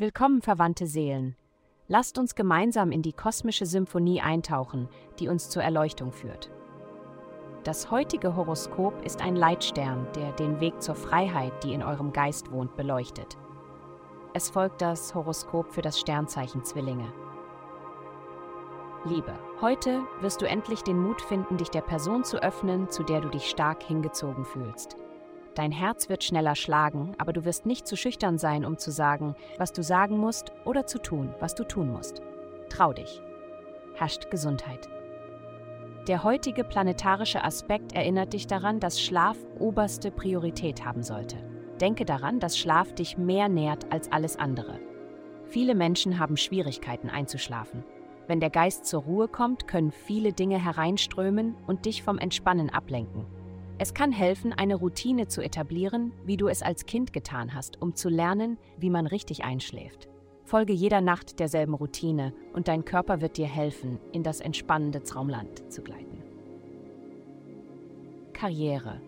Willkommen, verwandte Seelen. Lasst uns gemeinsam in die kosmische Symphonie eintauchen, die uns zur Erleuchtung führt. Das heutige Horoskop ist ein Leitstern, der den Weg zur Freiheit, die in eurem Geist wohnt, beleuchtet. Es folgt das Horoskop für das Sternzeichen Zwillinge. Liebe, heute wirst du endlich den Mut finden, dich der Person zu öffnen, zu der du dich stark hingezogen fühlst. Dein Herz wird schneller schlagen, aber du wirst nicht zu schüchtern sein, um zu sagen, was du sagen musst oder zu tun, was du tun musst. Trau dich. Herrscht Gesundheit. Der heutige planetarische Aspekt erinnert dich daran, dass Schlaf oberste Priorität haben sollte. Denke daran, dass Schlaf dich mehr nährt als alles andere. Viele Menschen haben Schwierigkeiten einzuschlafen. Wenn der Geist zur Ruhe kommt, können viele Dinge hereinströmen und dich vom Entspannen ablenken. Es kann helfen, eine Routine zu etablieren, wie du es als Kind getan hast, um zu lernen, wie man richtig einschläft. Folge jeder Nacht derselben Routine und dein Körper wird dir helfen, in das entspannende Traumland zu gleiten. Karriere.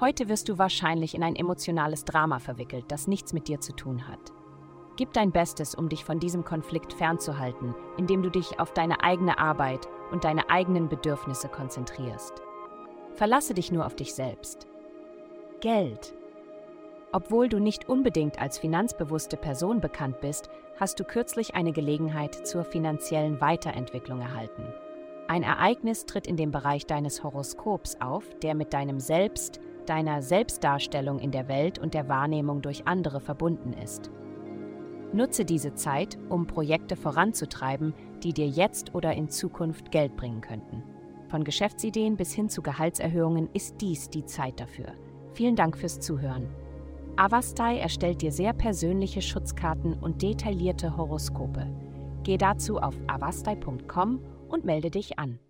Heute wirst du wahrscheinlich in ein emotionales Drama verwickelt, das nichts mit dir zu tun hat. Gib dein Bestes, um dich von diesem Konflikt fernzuhalten, indem du dich auf deine eigene Arbeit und deine eigenen Bedürfnisse konzentrierst. Verlasse dich nur auf dich selbst. Geld. Obwohl du nicht unbedingt als finanzbewusste Person bekannt bist, hast du kürzlich eine Gelegenheit zur finanziellen Weiterentwicklung erhalten. Ein Ereignis tritt in dem Bereich deines Horoskops auf, der mit deinem Selbst, deiner Selbstdarstellung in der Welt und der Wahrnehmung durch andere verbunden ist. Nutze diese Zeit, um Projekte voranzutreiben, die dir jetzt oder in Zukunft Geld bringen könnten. Von Geschäftsideen bis hin zu Gehaltserhöhungen ist dies die Zeit dafür. Vielen Dank fürs Zuhören. Avastai erstellt dir sehr persönliche Schutzkarten und detaillierte Horoskope. Geh dazu auf avastai.com und melde dich an.